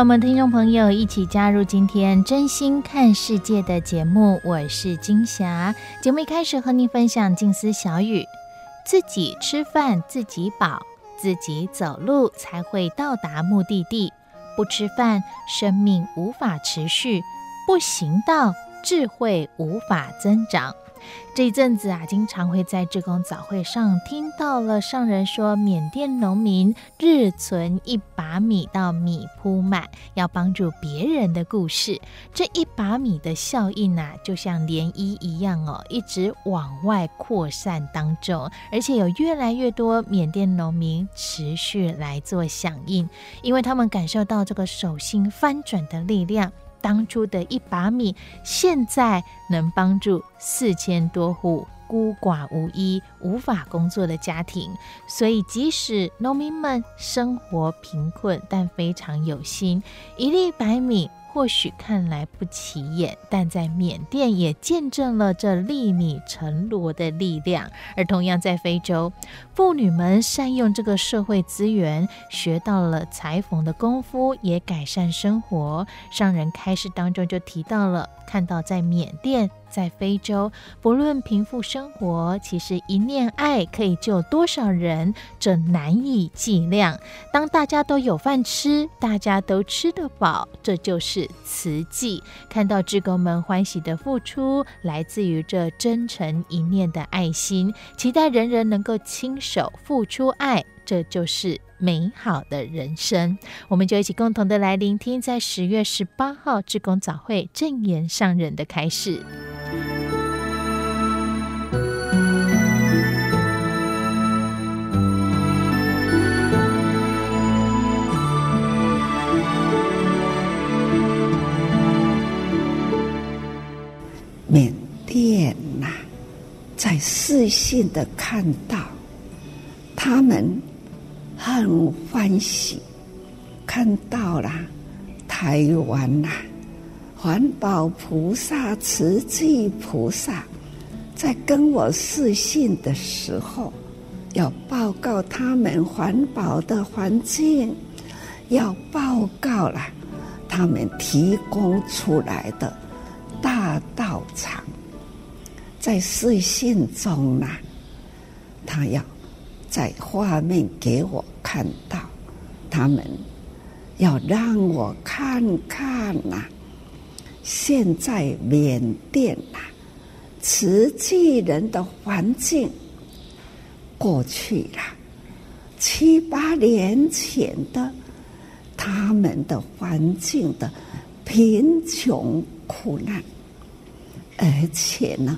欢迎我们听众朋友一起加入今天《真心看世界》的节目，我是金霞。节目一开始和您分享静思小语：自己吃饭自己饱，自己走路才会到达目的地。不吃饭，生命无法持续；不行道，智慧无法增长。这一阵子啊，经常会在志工早会上听到了上人说，缅甸农民日存一把米到米铺满，要帮助别人的故事。这一把米的效应啊，就像涟漪一样哦，一直往外扩散当中，而且有越来越多缅甸农民持续来做响应，因为他们感受到这个手心翻转的力量。当初的一把米，现在能帮助四千多户孤寡无依、无法工作的家庭。所以，即使农民们生活贫困，但非常有心，一粒白米。或许看来不起眼，但在缅甸也见证了这粒米成箩的力量。而同样在非洲，妇女们善用这个社会资源，学到了裁缝的功夫，也改善生活。商人开始当中就提到了，看到在缅甸。在非洲，不论贫富生活，其实一念爱可以救多少人，这难以计量。当大家都有饭吃，大家都吃得饱，这就是慈济。看到志工们欢喜的付出，来自于这真诚一念的爱心，期待人人能够亲手付出爱，这就是美好的人生。我们就一起共同的来聆听，在十月十八号志工早会正言上人的开示。缅甸呐、在视线的看到，他们很欢喜，看到了台湾呐、环保菩萨、慈济菩萨，在跟我视信的时候，要报告他们环保的环境，要报告了他们提供出来的。大道场在视信中呢，他要在画面给我看到，他们要让我看看呐。现在缅甸呐，慈济人的环境过去了七八年前的他们的环境的贫穷。苦难，而且呢，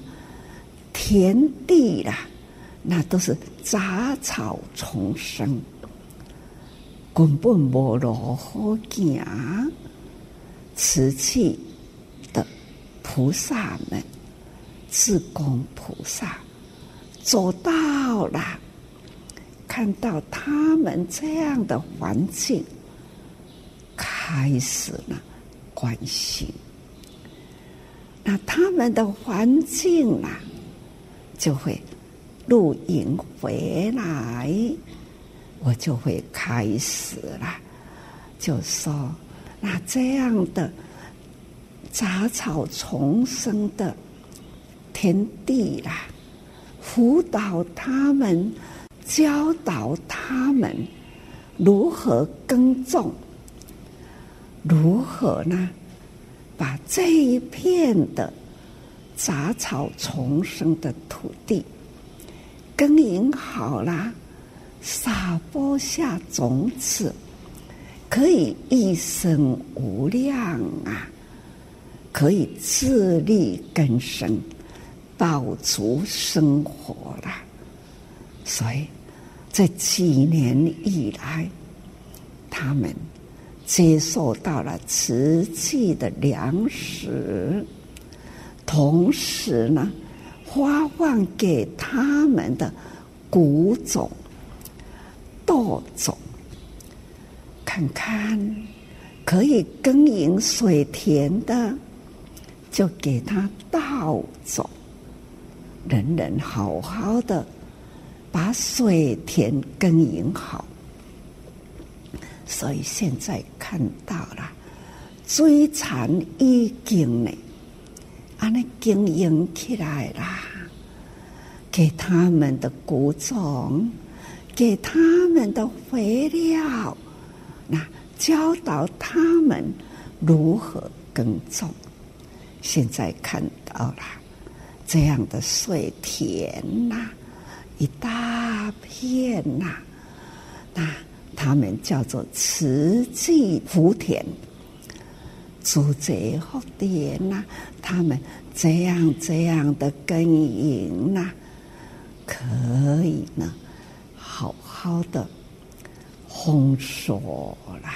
田地啦，那都是杂草丛生，根本无路好行。瓷器的菩萨们，志工菩萨走到了，看到他们这样的环境，开始了关心。那他们的环境啊，就会露营回来，我就会开始了，就说那这样的杂草丛生的田地啦，辅导他们，教导他们如何耕种，如何呢？把这一片的杂草丛生的土地，耕耘好了，撒播下种子，可以一生无量啊！可以自力更生，饱足生活了。所以，这几年以来，他们接受到了慈济的粮食，同时呢，发放给他们的谷种、稻种，看看可以耕耘水田的。就给他稻种，人人好好的把水田耕耘好。所以现在看到了，水产已经呢，啊，那经营起来啦，给他们的谷种，给他们的肥料，那教导他们如何耕种。现在看到了这样的水田呐、一大片呐、那他们叫做慈济福田，租贼福田呐，他们这样这样的耕耘呐，可以呢，好好的丰收了，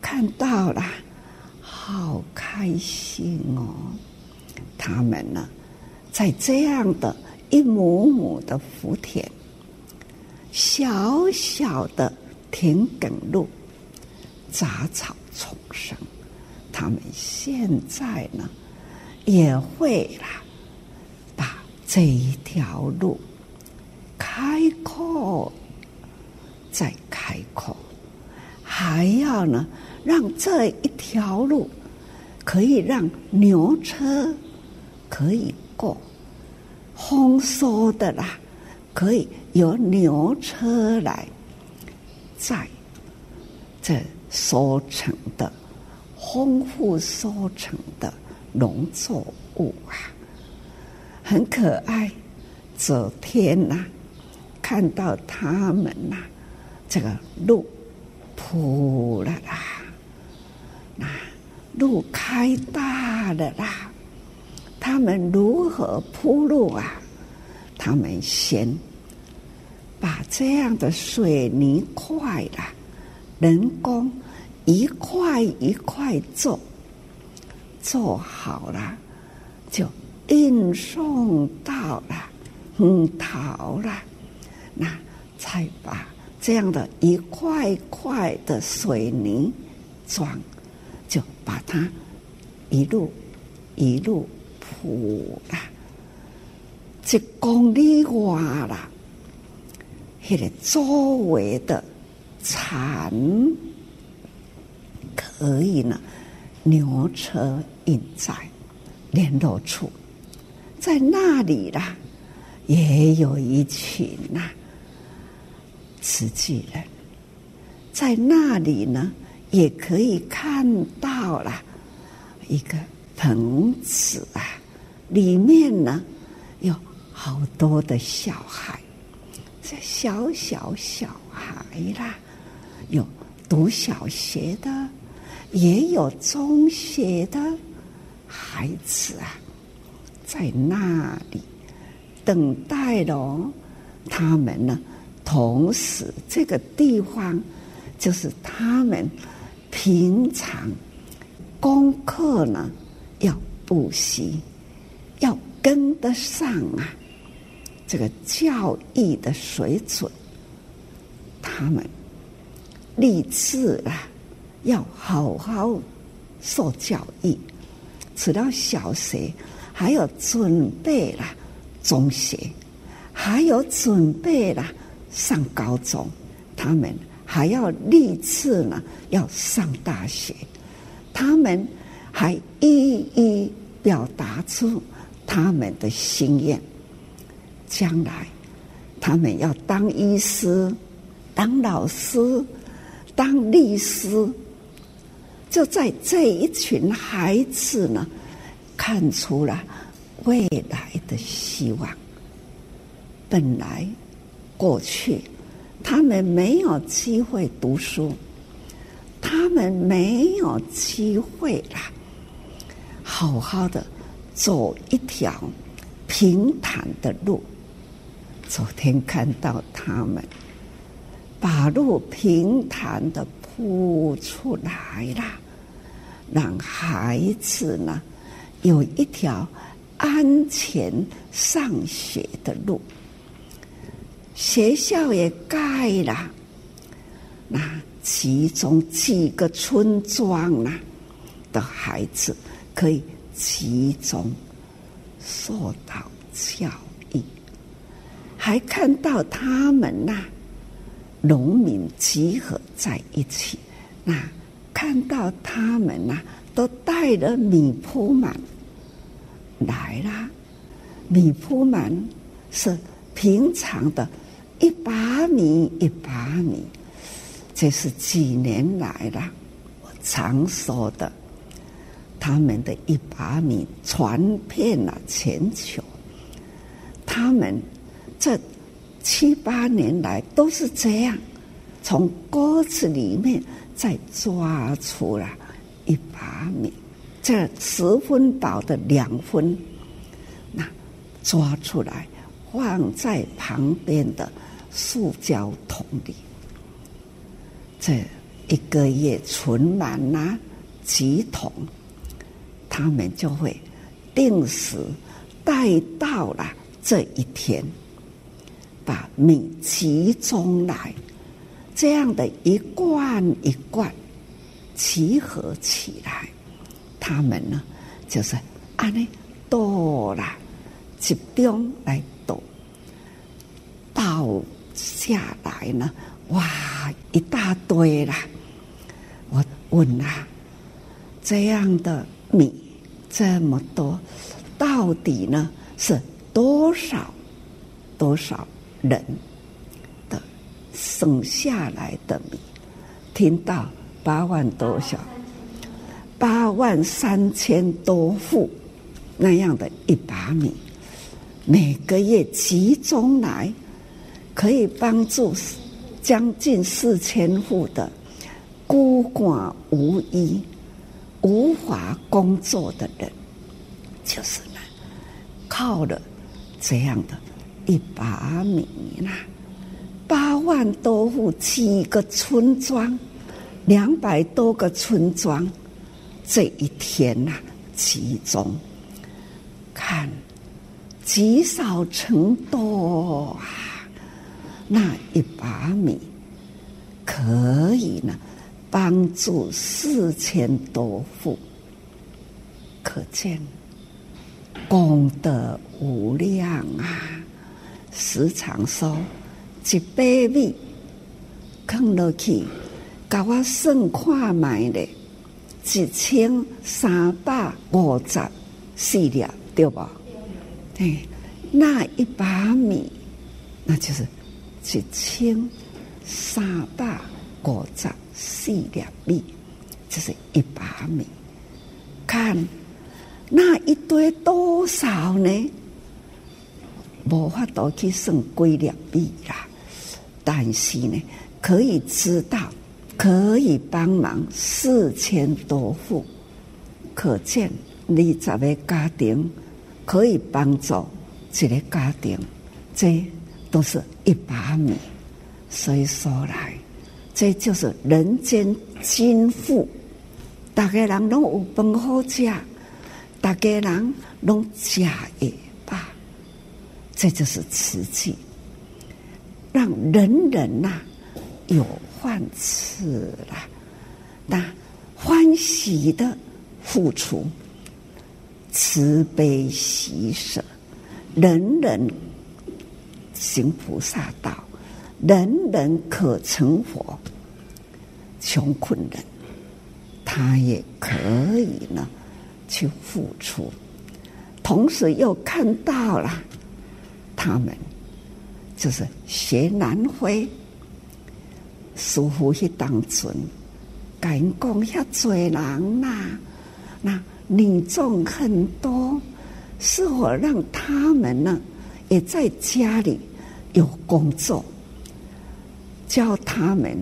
看到了。好开心哦！他们呢，在这样的一亩亩的福田，小小的田埂路，杂草丛生。他们现在呢，也会啦，把这一条路开阔，再开阔，还要呢。让这一条路可以让牛车可以过，丰收的啦，可以由牛车来载这收成的丰富收成的农作物啊，很可爱。昨天呐、看到他们呐、这个路铺了啦。那路开大了啦，他们如何铺路啊？他们先把这样的水泥块啦，人工一块一块做，做好了就运送到了嗯，桃了，那才把这样的一块块的水泥砖。就把它一路一路铺了，一公里外了，那个周围的产可以呢，牛车运载联络处，在那里啦，也有一群呐、啊，慈济人，在那里呢。也可以看到了一个棚子啊，里面呢有好多的小孩，这小小小孩啦，有读小学的，也有中学的孩子啊，在那里等待着他们呢。同时，这个地方就是他们。平常功课呢，要补习，要跟得上啊，这个教育的水准，他们立志啊，要好好受教育。除了小学，还有准备了中学，还有准备了上高中，他们。还要立志呢，要上大学。他们还一一表达出他们的心愿。将来，他们要当医师、当老师、当律师。就在这一群孩子呢，看出了未来的希望。本来过去他们没有机会读书，他们没有机会啦，好好的走一条平坦的路。昨天看到他们把路平坦的铺出来了，让孩子呢有一条安全上学的路。学校也盖了，那其中几个村庄啊的孩子可以集中受到教育，还看到他们呐，农民集合在一起，那看到他们呐，都带着米铺满来了，米铺满是平常的。一把米，一把米，这是几年来了，我常说的。他们的一把米传遍了全球。他们这七八年来都是这样，从锅子里面再抓出来一把米，这十分饱的两分，那抓出来放在旁边的。塑胶桶里，这一个月存满了几桶，他们就会定时带到了这一天，把米集中来，这样的一罐一罐集合起来，他们呢就是按呢多了集中来倒倒。下来呢，哇，一大堆啦！我问啊，这样的米这么多，到底呢是多少多少人省下来的米？听到八万多少，八万三千多户那样的一把米，每个月集中来。可以帮助将近四千户的孤寡无依、无法工作的人，就是呢，靠了这样的一把米呢，八万多户七个村庄，两百多个村庄，这一天呐，集中看积少成多啊！那一把米可以呢，帮助四千多户，可见功德无量啊！时常说一把米放落去，甲我算看卖的一千三百五十四粒，对吧？对，那一把米，那就是。一千三百五十四粒米，这是一把米。看那一堆多少呢？无法度去算几粒米啦。但是呢，可以知道可以帮忙四千多户，可见二十个家庭可以帮助一个家庭。这。都是一把米，所以说来，这就是人间金富。大家人拢有饭好吃，大家人拢吃也罢，这就是慈济，让人人呐、有饭吃了，那欢喜的付出，慈悲喜舍，人人。行菩萨道，人人可成佛。穷困人，他也可以呢去付出，同时又看到了他们就是学南非师父去当尊，敢讲遐济人呐，那女众很多，是否让他们呢，也在家里有工作，教他们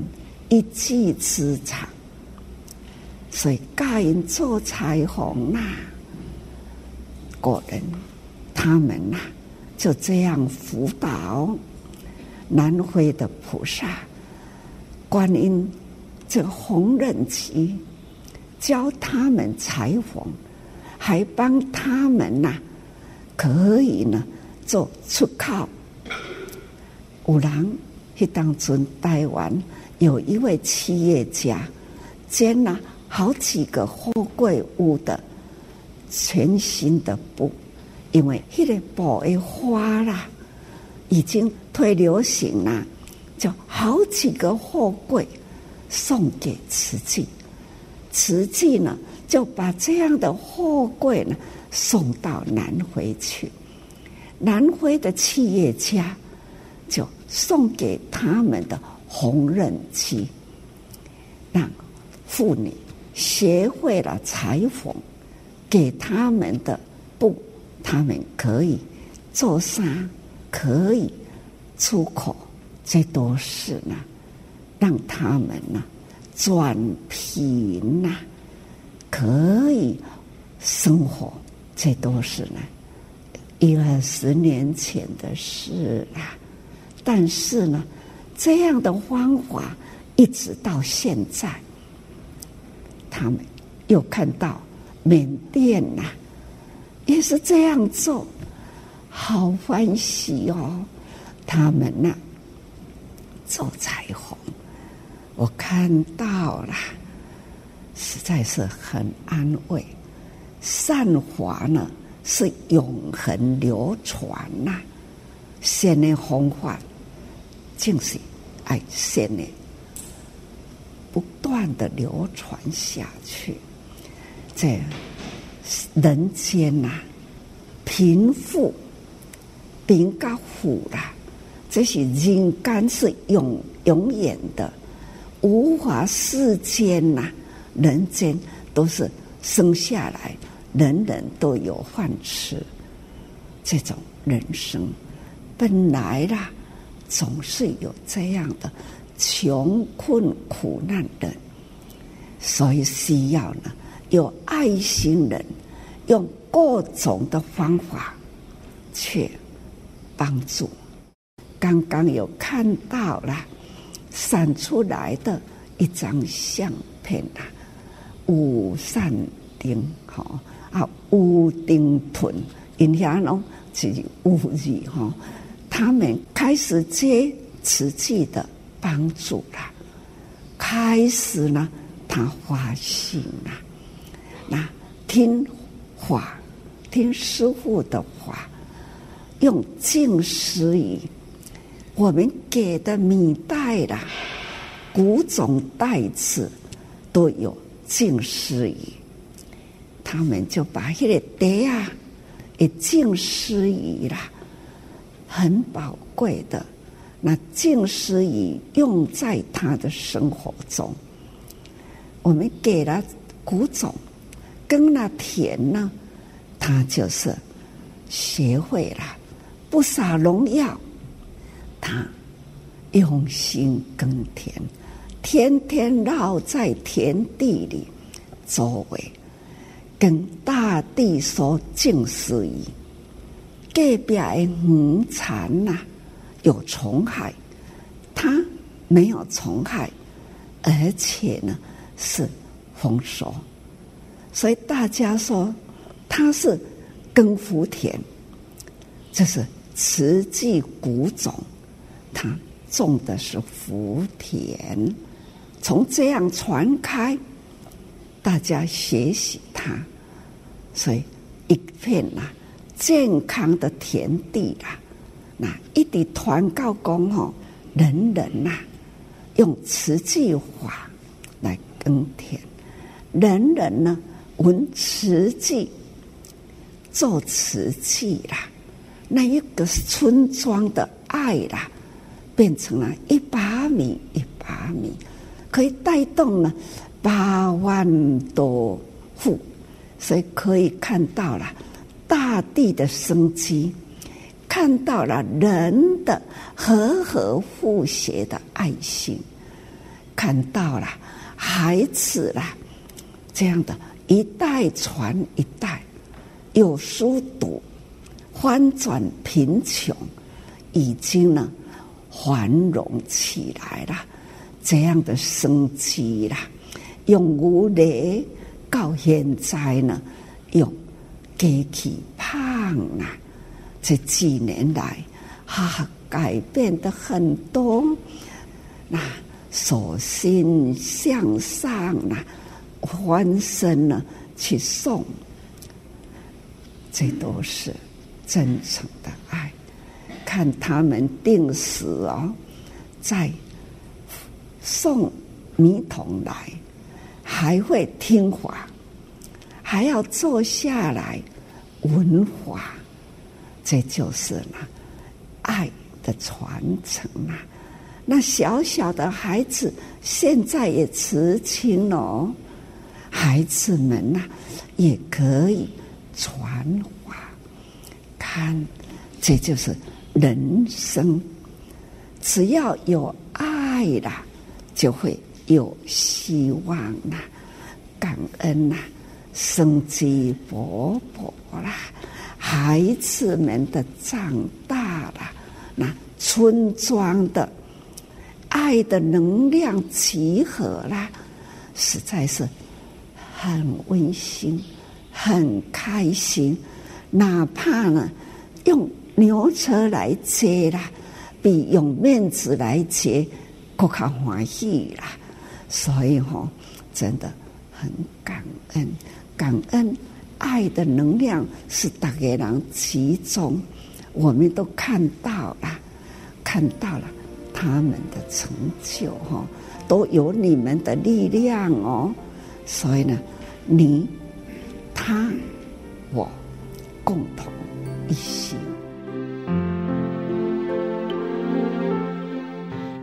一技之长？所以，教人做裁缝呐，果然他们呐就这样辅导南回的菩萨、观音这个缝纫机，教他们裁缝，还帮他们呐可以呢做出靠。有人去当中台湾有一位企业家，兼了。好几个货柜屋的全新的布，因为那个布的花啦，已经退流行了，就好几个货柜送给慈济，慈济呢就把这样的货柜呢送到南回去，南回的企业家就送给他们的缝纫机，让妇女。学会了裁缝，给他们的布，他们可以做纱，可以出口，这都是呢，让他们呢转贫呐，可以生活，这都是呢一二十年前的事啦。但是呢，这样的方法一直到现在。他们又看到缅甸呐、也是这样做，好欢喜哦！他们呐、啊，做裁缝，我看到了，实在是很安慰。善法呢是永恒流传呐、啊，善的方法就是爱善的。不断的流传下去，在人间呐、贫富、贫跟富啦，这些人间是永永远的，无法世间呐、人间都是生下来，人人都有饭吃，这种人生本来啦，总是有这样的。穷困苦难的，所以需要呢，有爱心人用各种的方法去帮助。刚刚有看到了闪出来的一张相片啊，吴善丁哈啊，吴丁屯，人家侬是吴字哈，他们开始接瓷器的。帮助了，开始呢，他发心了，那听话，听师傅的话，用净施语，我们给的米袋啦，古种袋子都有净施语，他们就把这个袋啊，也净施语啦，很宝贵的。那净施语用在他的生活中，我们给了谷种，耕了田呢，他就是学会了不撒农药，他用心耕田，天天绕在田地里周围，跟大地说净施语，隔壁的鱼蚕呐。有虫害，它没有虫害，而且呢是丰收，所以大家说它是耕福田，这是慈济古种，它种的是福田，从这样传开，大家学习它，所以一片呐、啊、健康的田地啊。那一地团告公吼，人人呐、啊、用慈济法来耕田，人人呢闻慈济做慈济啦，那一个村庄的爱啦，变成了一把米一把米，可以带动了八万多户，所以可以看到了大地的生机，看到了人的和和和谐的爱心，看到了孩子啦，这样的一代传一代，有书读，翻转贫穷，已经呢繁荣起来了，这样的生机啦，用武力到现在呢，用。给起胖啊！这几年来，哈，改变的很多。那手心向上啊，翻身呢去送，这都是真诚的爱。看他们定时哦，在送米桶来，还会听话。还要坐下来闻法，这就是呢爱的传承啊！那小小的孩子现在也辞亲了，孩子们呐也可以传看这就是人生，只要有爱啦，就会有希望啦，感恩呐。生机勃勃啦，孩子们的长大了，那村庄的爱的能量集合啦，实在是很温馨、很开心。哪怕呢用牛车来接啦，比用面子来接更加欢喜啦。所以哈、哦，真的很感恩。感恩爱的能量是大家人集中，我们都看到了，看到了他们的成就哈，都有你们的力量哦。所以呢，你、他、我共同一心。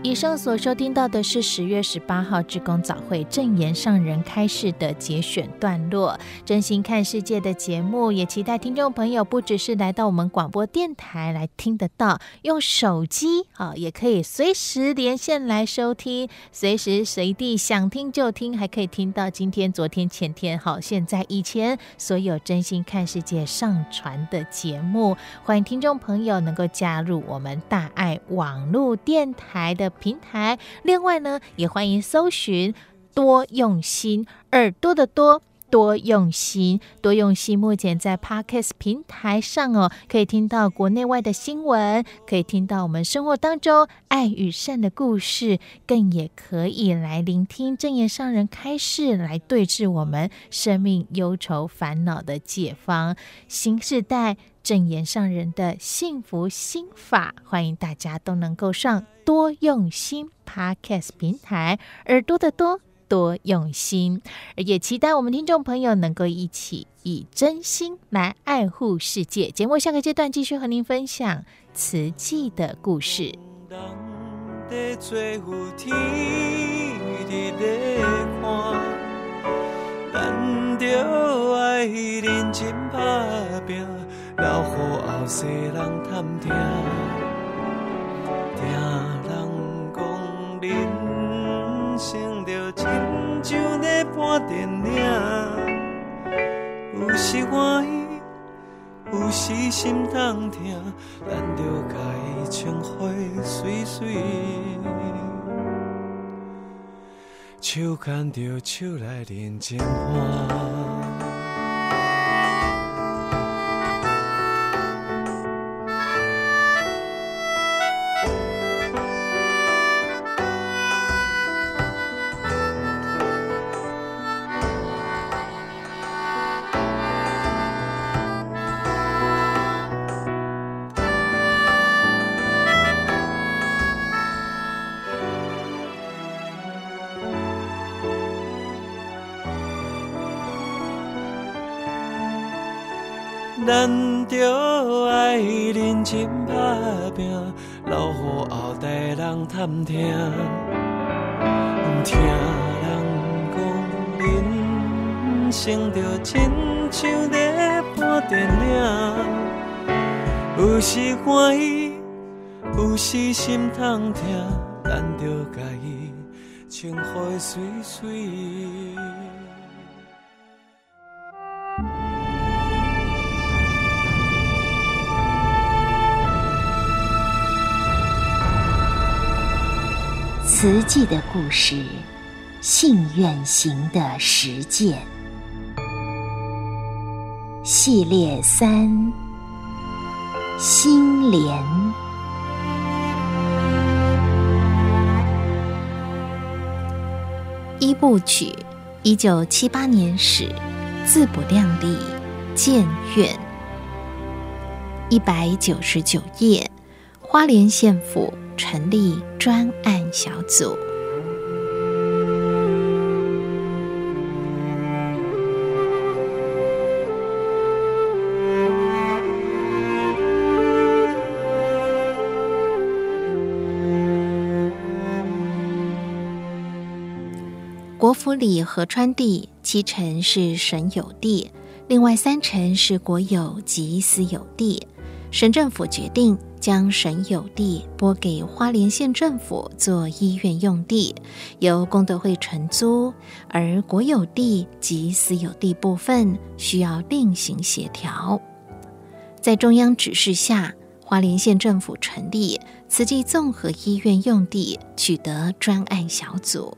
以上所收听到的是十月十八号志工早会正言上人开示的节选段落。真心看世界的节目，也期待听众朋友不只是来到我们广播电台来听得到，用手机啊也可以随时连线来收听，随时随地想听就听，还可以听到今天、昨天、前天、好现在、以前所有真心看世界上传的节目。欢迎听众朋友能够加入我们大爱网络电台的。平台，另外呢，也欢迎搜寻多用心耳朵的多多用心多用心。目前在 Podcast 平台上哦，可以听到国内外的新闻，可以听到我们生活当中爱与善的故事，更也可以来聆听正言上人开示，来对治我们生命忧愁烦恼的解方。新时代证言上人的幸福心法，欢迎大家都能够上。多用心 Podcast 平台，耳朵的多多用心，也期待我们听众朋友能够一起以真心来爱护世界。节目下个阶段继续和您分享慈济的故事。留予后世人探听。听人讲，人生着亲像咧拍电影，有时欢喜，有时心痛疼，咱着甲伊穿花水水。手牵着手来认真看。咱着爱认真打拼，留予后代人探听。听人讲，人生着亲像在看电影，有时欢喜，有时心痛疼，咱着家己穿好水水。慈济的故事，信愿行的实践。系列三：心莲。一部曲，一九七八年始，自不量力，建院。一百九十九页，花莲县府成立专案小组。国府里河川地七成是省有地，另外三成是国有及私有地。省政府决定将省有地拨给花莲县政府做医院用地，由功德会承租；而国有地及私有地部分需要另行协调。在中央指示下，花莲县政府成立慈济综合医院用地取得专案小组。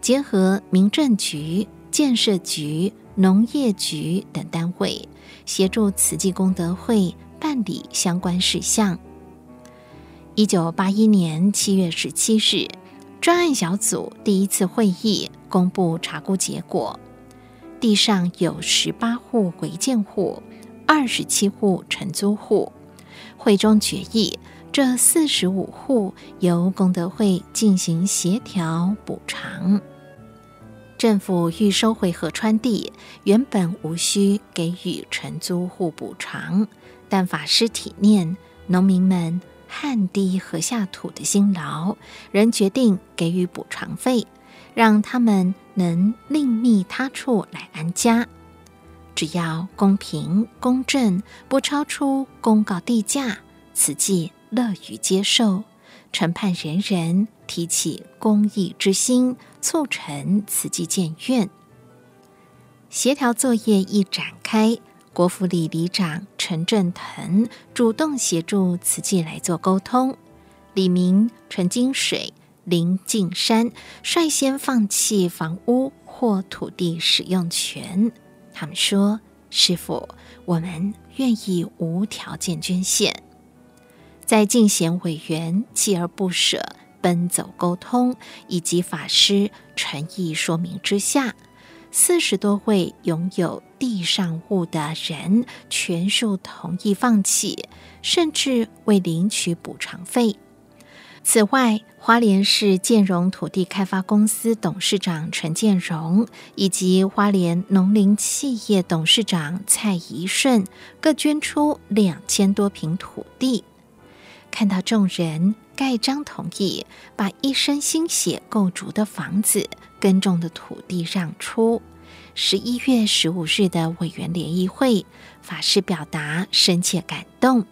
结合民政局、建设局、农业局等单位，协助慈济功德会办理相关事项。一九八一年七月十七日，专案小组第一次会议公布查估结果：地上有十八户违建户，二十七户承租户。会中决议，这四十五户由功德会进行协调补偿。政府欲收回河川地，原本无需给予承租户补偿，但法师体念农民们汗滴禾下土的辛劳，仍决定给予补偿费，让他们能另觅他处来安家。只要公平公正，不超出公告地价，此计乐于接受。承盼人人提起公益之心，促成此计建院。协调作业一展开，国府里里长陈振腾主动协助慈济来做沟通。李明陈金水、林进山率先放弃房屋或土地使用权。他们说：“师傅，我们愿意无条件捐献。”在进贤委员锲而不舍、奔走沟通，以及法师诚意说明之下，四十多位拥有地上物的人全数同意放弃，甚至未领取补偿费。此外，花莲市建荣土地开发公司董事长陈建荣以及花莲农林企业董事长蔡宜顺各捐出两千多坪土地。看到众人盖章同意，把一生心血构筑的房子、耕种的土地让出。十一月十五日的委员联谊会，法师表达深切感动。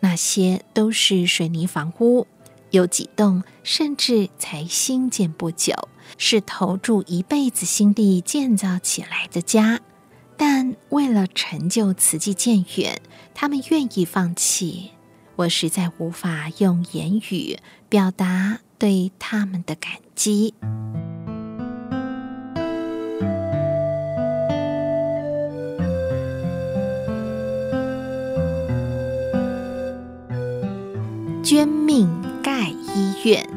那些都是水泥房屋，有几栋甚至才兴建不久，是投注一辈子心力建造起来的家。但为了成就慈济建院，他们愿意放弃。我实在无法用言语表达对他们的感激。捐命盖医院，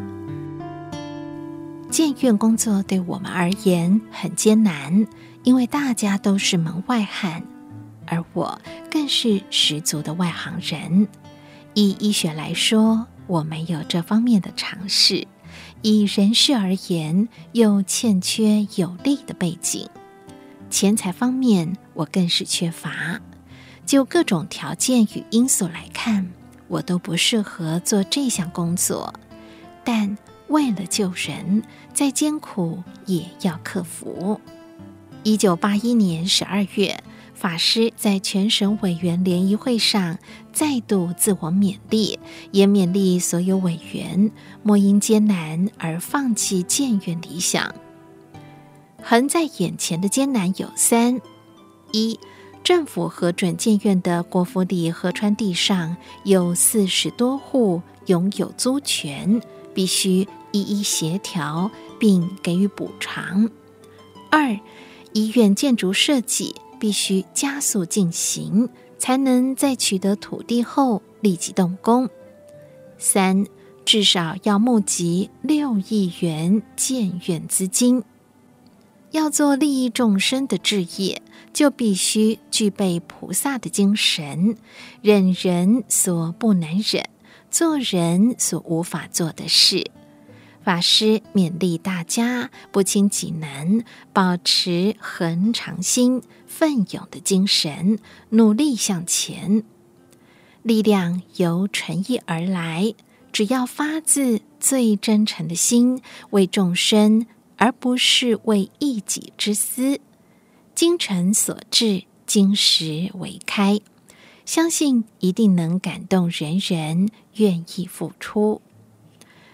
建院工作对我们而言很艰难，因为大家都是门外汉，而我更是十足的外行人。以医学来说，我没有这方面的尝试；以人事而言，又欠缺有利的背景。钱财方面，我更是缺乏。就各种条件与因素来看，我都不适合做这项工作。但为了救人，再艰苦也要克服。一九八一年十二月。法师在全省委员联谊会上再度自我勉励，也勉励所有委员莫因艰难而放弃建院理想。横在眼前的艰难有三：一、政府核准建院的国府里河川地上有四十多户拥有租权，必须一一协调并给予补偿。二、医院建筑设计必须加速进行，才能在取得土地后立即动工。三、至少要募集六亿元建院资金。要做利益众生的置业，就必须具备菩萨的精神，忍人所不能忍，做人所无法做的事。法师勉励大家不轻己能，保持恒常心、奋勇的精神，努力向前。力量由诚意而来，只要发自最真诚的心，为众生，而不是为一己之私。精诚所至，金石为开，相信一定能感动人人愿意付出。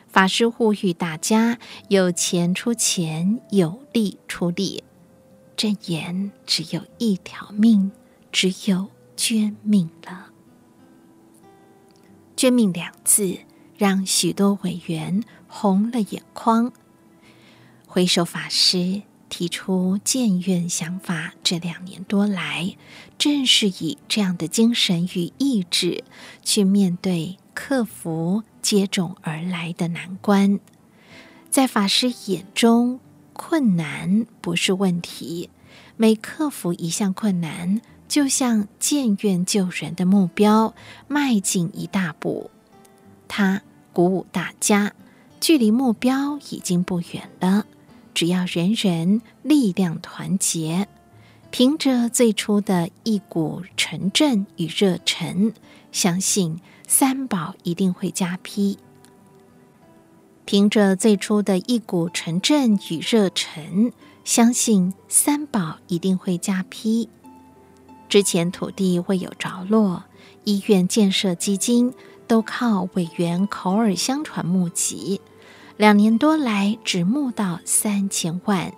法师呼吁大家有钱出钱，有力出力。正言只有一条命，只有捐命了。捐命两字让许多委员红了眼眶。回首法师提出建院想法这两年多来，正是以这样的精神与意志去面对、克服。接踵而来的难关，在法师眼中，困难不是问题。每克服一项困难，就像建院救人的目标迈进一大步。他鼓舞大家，距离目标已经不远了。只要人人力量团结，凭着最初的一股诚正与热忱，相信。三宝一定会加批，凭着最初的一股纯正与热忱，相信三宝一定会加批。之前土地未有着落，医院建设基金都靠委员口耳相传募集，两年多来只募到三千万。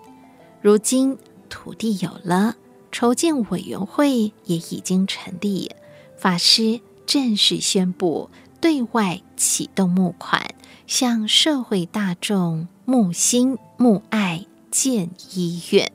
如今土地有了，筹建委员会也已经成立，法师。正式宣布对外启动募款，向社会大众募心募爱建医院。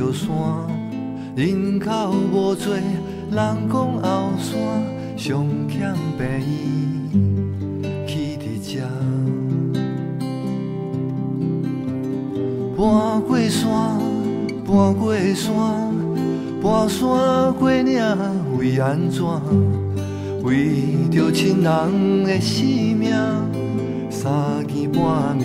着山。人口无多，人讲后山上欠便宜，起伫这。搬过山，搬过山，搬山过岭，为安怎？为着亲人的性命。三更半暝，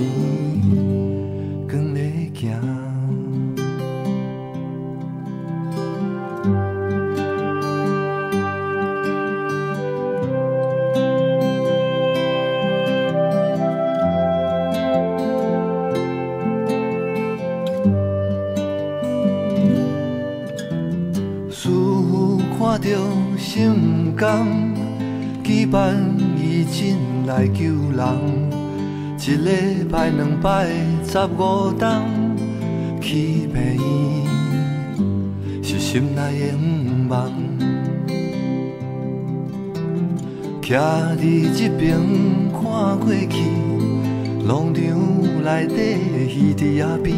十五冬，去病院是心内的梦梦。徛伫这边看过去，农场内底鱼伫仔边，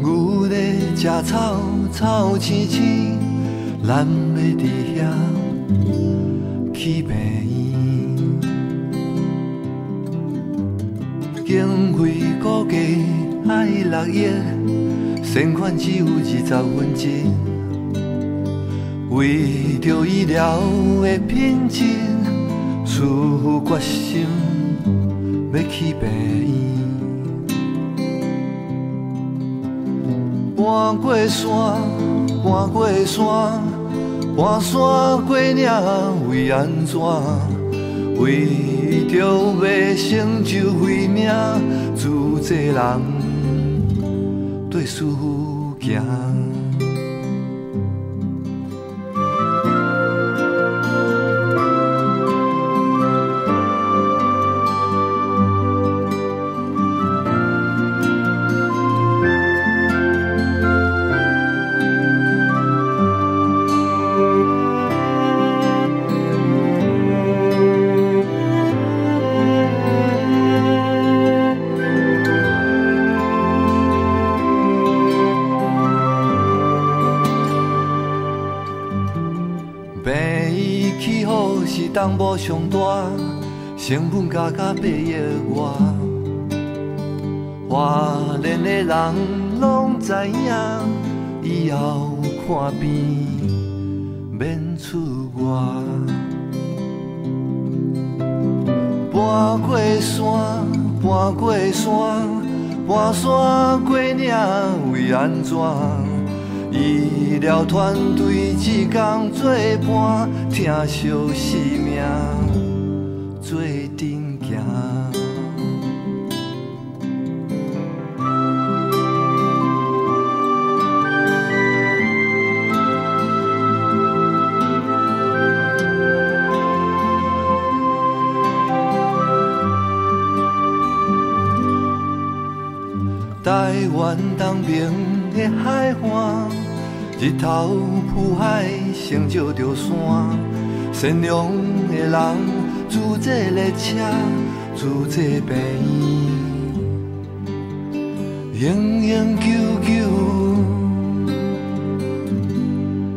牛在吃草，草青青，咱要伫遐去病院。经费估计爱六亿，善款只有二十分之，为着医疗的品质。此决心要去病院，搬过山，搬过山，搬山过岭，为安怎？为为着要成就慧命，自济人对师父行。东部上大，成本价甲八亿外。华联的人拢知影，以后看病免出外。搬过山，搬过山，搬山过岭，为安怎？医疗团队一工做伴，疼惜生命做阵行。台湾东边的海岸。日头浮海，成就着山。善良的人，组这列车，组这病院，永永久久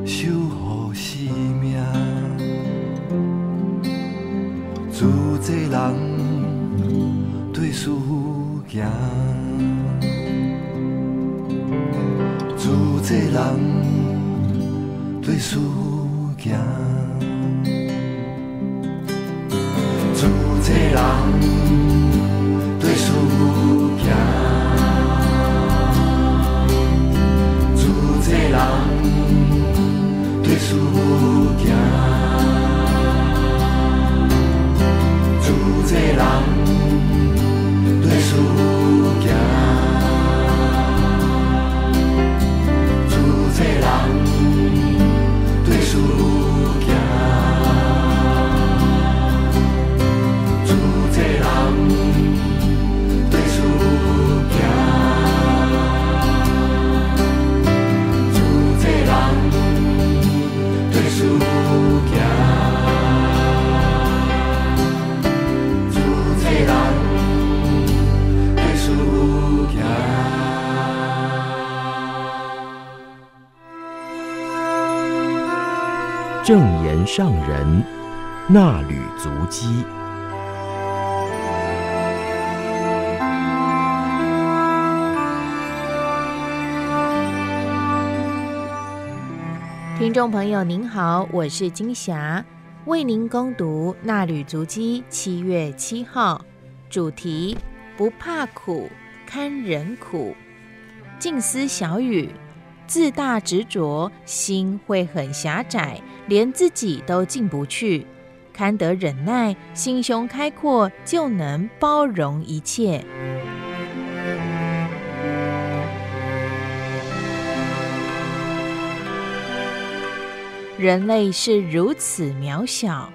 守护生命。组这人对师父行，组这人。正言上人那履足迹。听众朋友您好，我是金霞，为您恭读《衲履足迹》七月七号，主题不怕苦，堪忍苦。静思小语。自大执着，心会很狭窄，连自己都进不去。堪得忍耐，心胸开阔，就能包容一切。人类是如此渺小。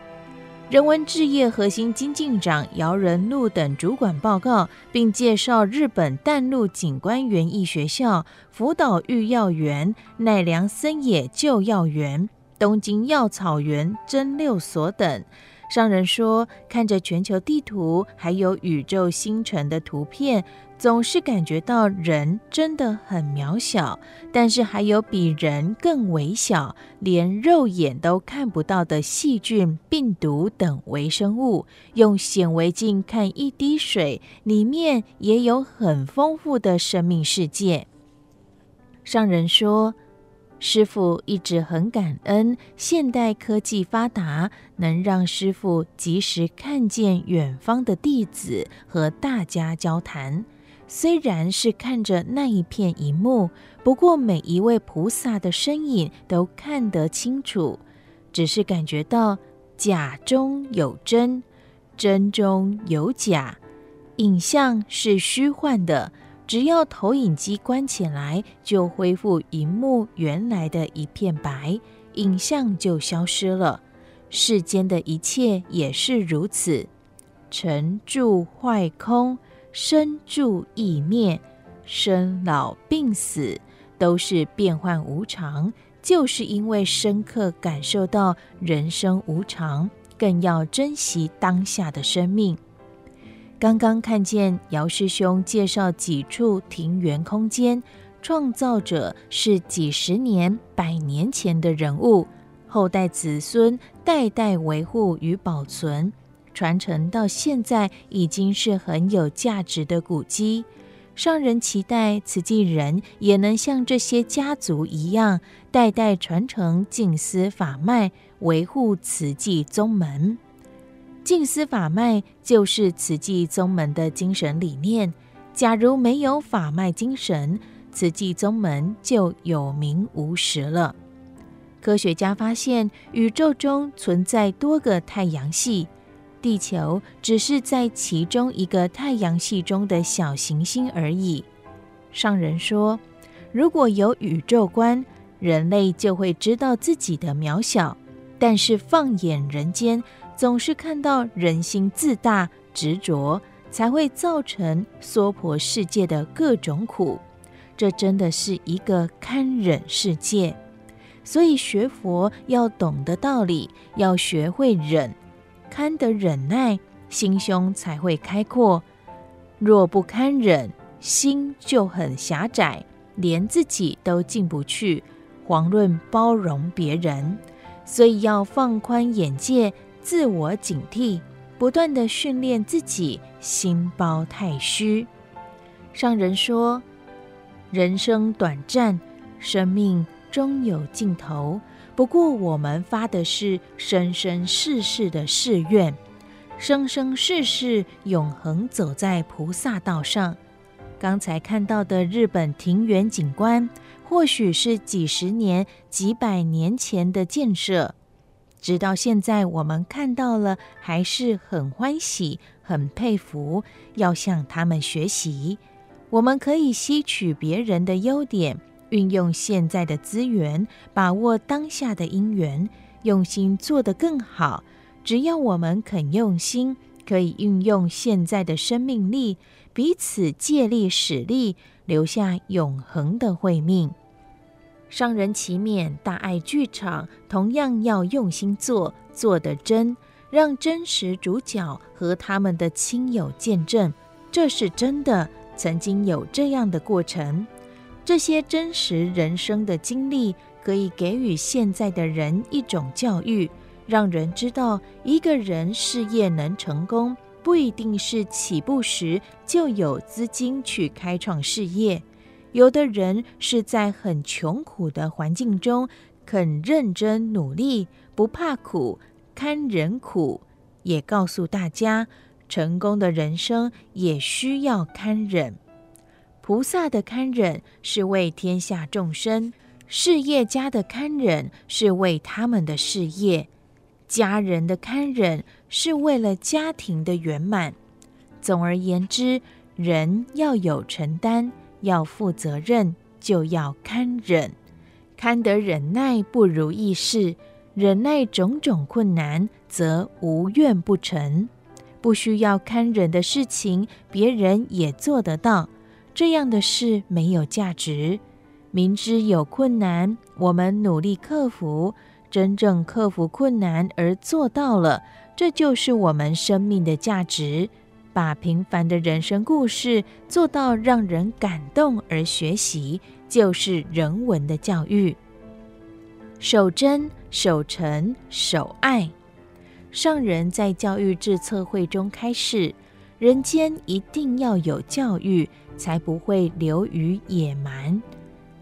人文置业核心金进长姚仁禄等主管报告，并介绍日本淡路景观园艺学校、福岛育药园、奈良森野旧药园、东京药草园真六所等。商人说，看着全球地图，还有宇宙星辰的图片。总是感觉到人真的很渺小，但是还有比人更微小，连肉眼都看不到的细菌、病毒等微生物。用显微镜看一滴水，里面也有很丰富的生命世界。商人说，师傅一直很感恩现代科技发达，能让师傅及时看见远方的弟子和大家交谈。虽然是看着那一片荧幕，不过每一位菩萨的身影都看得清楚，只是感觉到假中有真，真中有假，影像是虚幻的，只要投影机关起来，就恢复荧幕原来的一片白，影像就消失了。世间的一切也是如此，成住坏空。生住异灭，生老病死都是变幻无常，就是因为深刻感受到人生无常，更要珍惜当下的生命。刚刚看见姚师兄介绍几处庭园空间，创造者是几十年、百年前的人物，后代子孙代代维护与保存。传承到现在已经是很有价值的古迹，上人期待慈济人也能像这些家族一样，代代传承静思法脉，维护慈济宗门。静思法脉就是慈济宗门的精神理念。假如没有法脉精神，慈济宗门就有名无实了。科学家发现，宇宙中存在多个太阳系。地球只是在其中一个太阳系中的小行星而已。上人说，如果有宇宙观，人类就会知道自己的渺小。但是放眼人间，总是看到人心自大、执着，才会造成娑婆世界的各种苦。这真的是一个堪忍世界。所以学佛要懂得道理，要学会忍。堪得忍耐，心胸才会开阔。若不堪忍，心就很狭窄，连自己都进不去，遑论包容别人。所以要放宽眼界，自我警惕，不断地训练自己，心包太虚。上人说：人生短暂，生命终有尽头。不过，我们发的是生生世世的誓愿，生生世世永恒走在菩萨道上。刚才看到的日本庭园景观，或许是几十年、几百年前的建设，直到现在我们看到了，还是很欢喜、很佩服，要向他们学习。我们可以吸取别人的优点。运用现在的资源，把握当下的因缘，用心做得更好。只要我们肯用心，可以运用现在的生命力，彼此借力使力，留下永恒的慧命。商人期勉大爱剧场同样要用心做，做得真，让真实主角和他们的亲友见证，这是真的，曾经有这样的过程。这些真实人生的经历，可以给予现在的人一种教育，让人知道一个人事业能成功，不一定是起步时就有资金去开创事业。有的人是在很穷苦的环境中，肯认真努力，不怕苦，堪忍苦。也告诉大家，成功的人生也需要堪忍。菩萨的堪忍是为天下众生，事业家的堪忍是为他们的事业，家人的堪忍是为了家庭的圆满。总而言之，人要有承担，要负责任，就要堪忍。堪得忍耐不如意事，忍耐种种困难，则无怨不成。不需要堪忍的事情，别人也做得到。这样的事没有价值。明知有困难，我们努力克服，真正克服困难而做到了，这就是我们生命的价值。把平凡的人生故事做到让人感动而学习，就是人文的教育。守真、守诚、守爱。上人在教育制策会中开示：人间一定要有教育，才不会流于野蛮；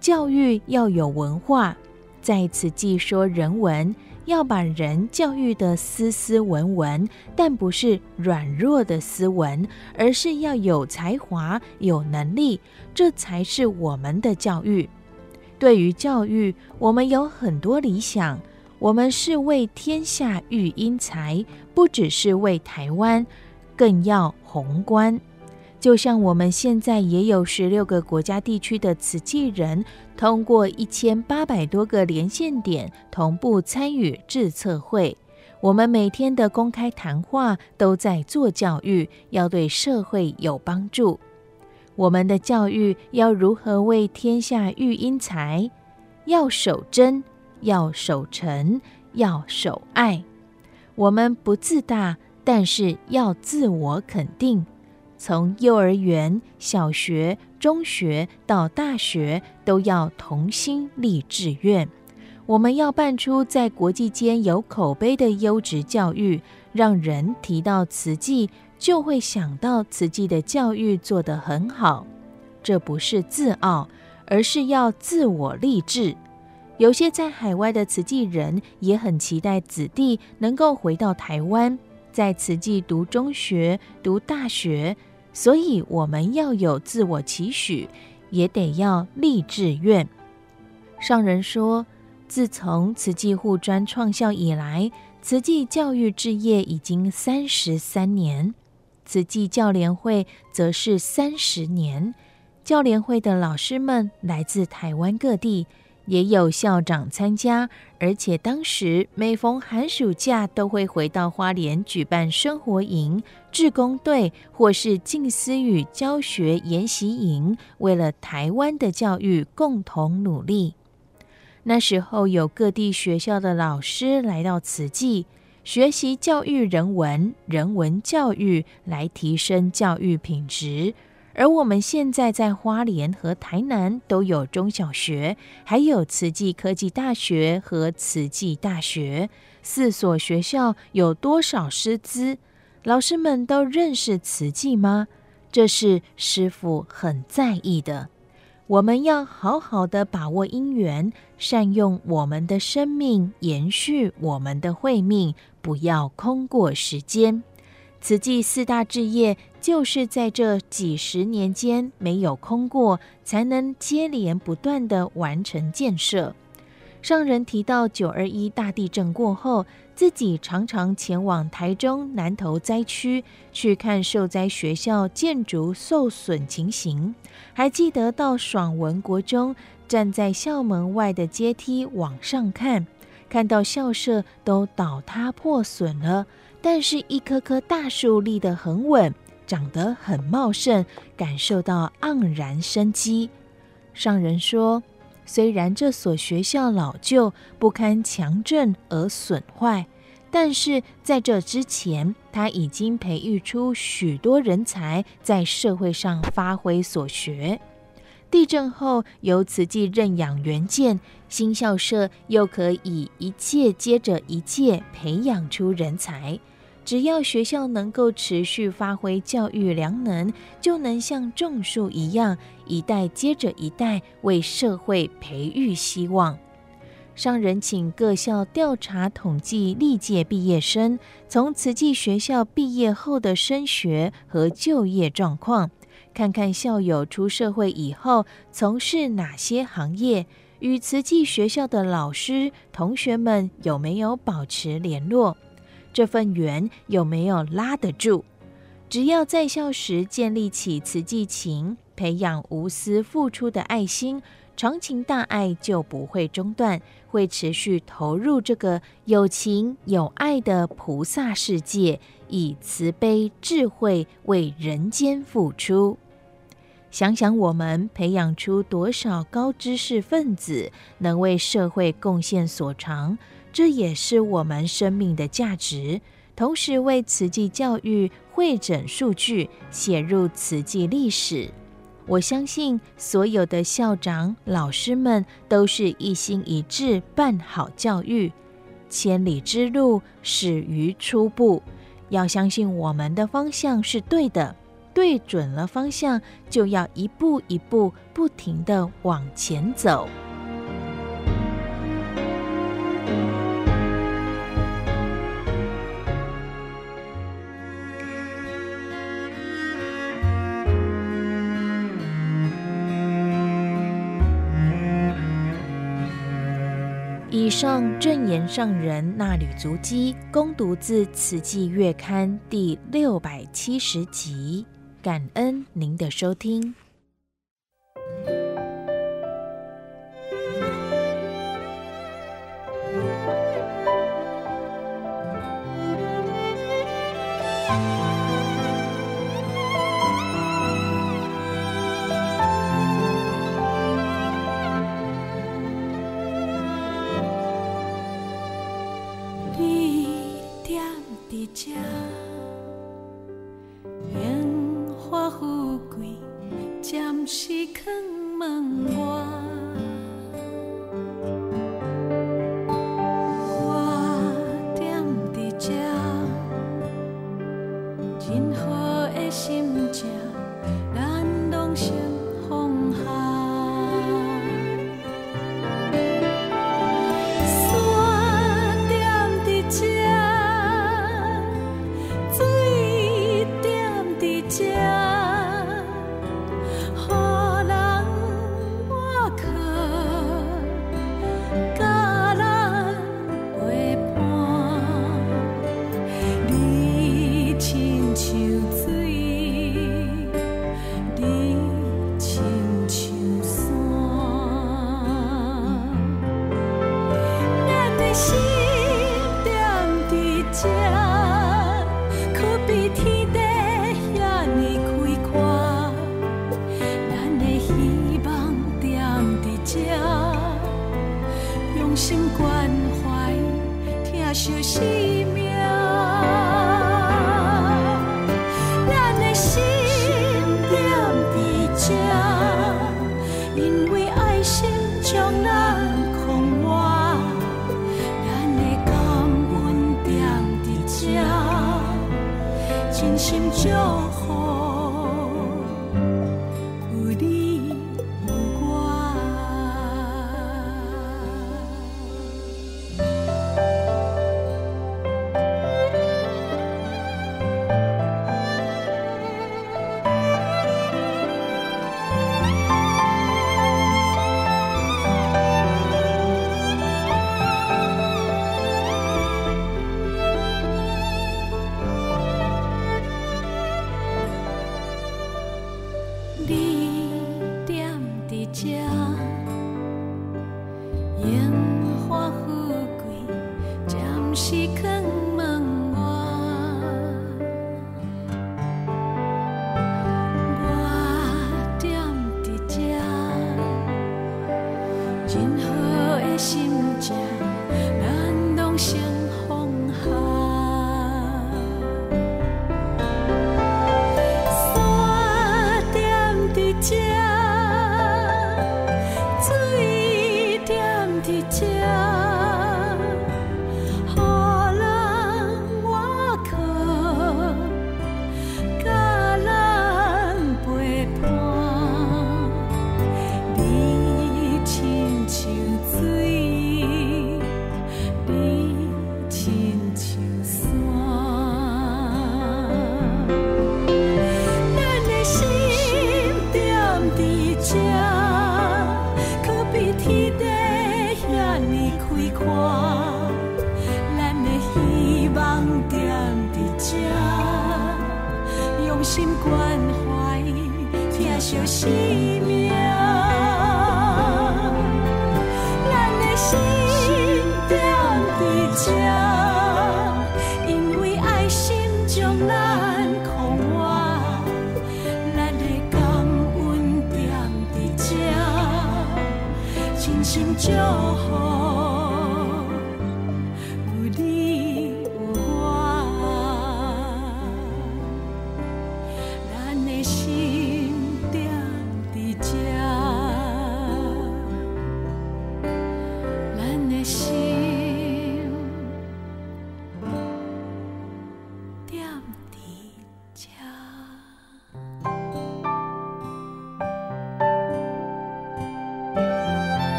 教育要有文化，在此记说人文，要把人教育得斯斯文文，但不是软弱的斯文，而是要有才华、有能力，这才是我们的教育。对于教育，我们有很多理想。我们是为天下育英才，不只是为台湾，更要宏观。就像我们现在也有十六个国家地区的慈济人，通过一千八百多个连线点同步参与智策会。我们每天的公开谈话都在做教育，要对社会有帮助。我们的教育要如何为天下育英才？要守真。要守诚，要守爱。我们不自大，但是要自我肯定。从幼儿园、小学、中学到大学，都要同心立志愿。我们要办出在国际间有口碑的优质教育，让人提到慈济，就会想到慈济的教育做得很好。这不是自傲，而是要自我励志。有些在海外的慈济人也很期待子弟能够回到台湾，在慈济读中学、读大学，所以我们要有自我期许，也得要立志愿。上人说，自从慈济护专创校以来，慈济教育置业已经三十三年，慈济教联会则是三十年。教联会的老师们来自台湾各地。也有校长参加，而且当时每逢寒暑假都会回到花莲举办生活营、志工队或是静思语教学研习营，为了台湾的教育共同努力。那时候有各地学校的老师来到慈济，学习教育人文、人文教育，来提升教育品质。而我们现在在花莲和台南都有中小学，还有慈济科技大学和慈济大学四所学校，有多少师资？老师们都认识慈济吗？这是师傅很在意的。我们要好好的把握因缘，善用我们的生命，延续我们的慧命，不要空过时间。慈济四大志业，就是在这几十年间没有空过，才能接连不断的完成建设。上人提到九二一大地震过后，自己常常前往台中南投灾区去看受灾学校建筑受损情形，还记得到爽文国中，站在校门外的阶梯往上看，看到校舍都倒塌破损了。但是，一棵棵大树立得很稳，长得很茂盛，感受到盎然生机。上人说，虽然这所学校老旧不堪强震而损坏，但是在这之前，他已经培育出许多人才，在社会上发挥所学。地震后，由慈济认养原建新校舍，又可以一届接着一届培养出人才。只要学校能够持续发挥教育良能，就能像种树一样，一代接着一代为社会培育希望。上人请各校调查统计历届毕业生从慈济学校毕业后的升学和就业状况，看看校友出社会以后从事哪些行业，与慈济学校的老师同学们有没有保持联络。这份缘有没有拉得住？只要在校时建立起慈济情，培养无私付出的爱心，长情大爱就不会中断，会持续投入这个有情有爱的菩萨世界，以慈悲智慧为人间付出。想想我们培养出多少高知识分子，能为社会贡献所长，这也是我们生命的价值。同时为慈济教育汇整数据，写入慈济历史。我相信所有的校长、老师们都是一心一志办好教育。千里之路始于初步，要相信我们的方向是对的。对准了方向，就要一步一步不停地往前走。上正言上人那履足迹，攻读自《慈济月刊》第六百七十集。感恩您的收听。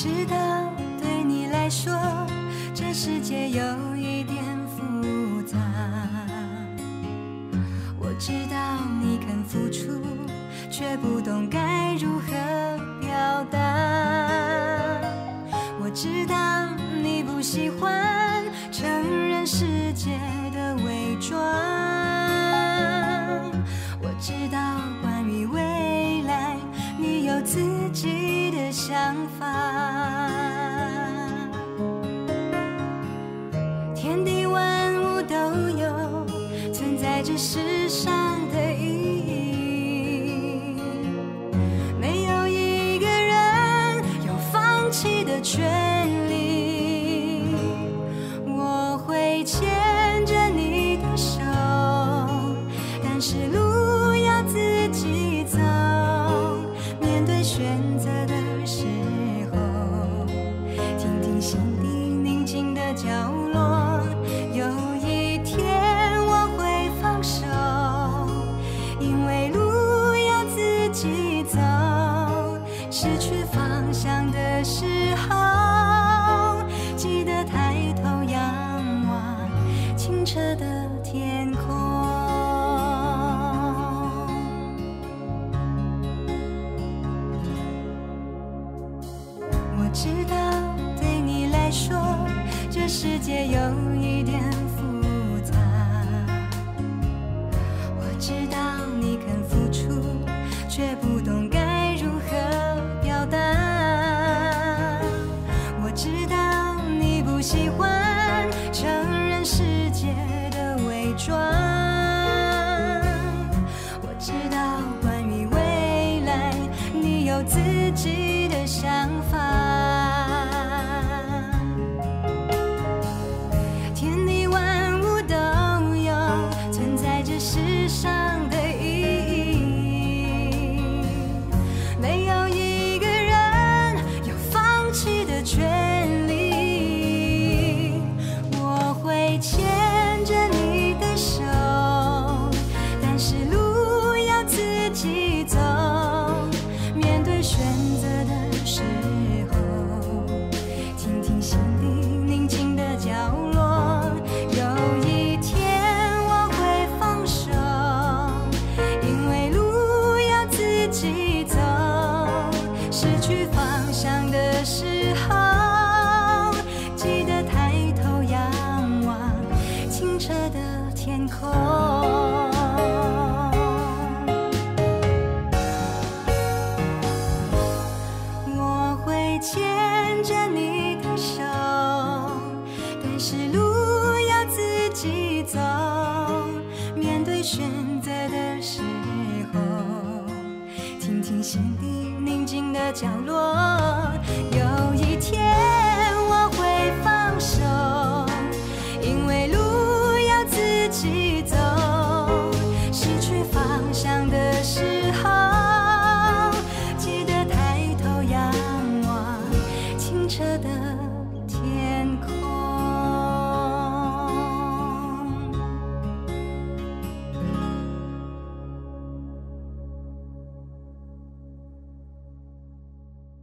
知道对你来说，这世界有一点复杂，我知道你肯付出，却不懂该如何表达，我知道你不喜欢承认世界的伪装，我知道关于未来你有自己的想法。转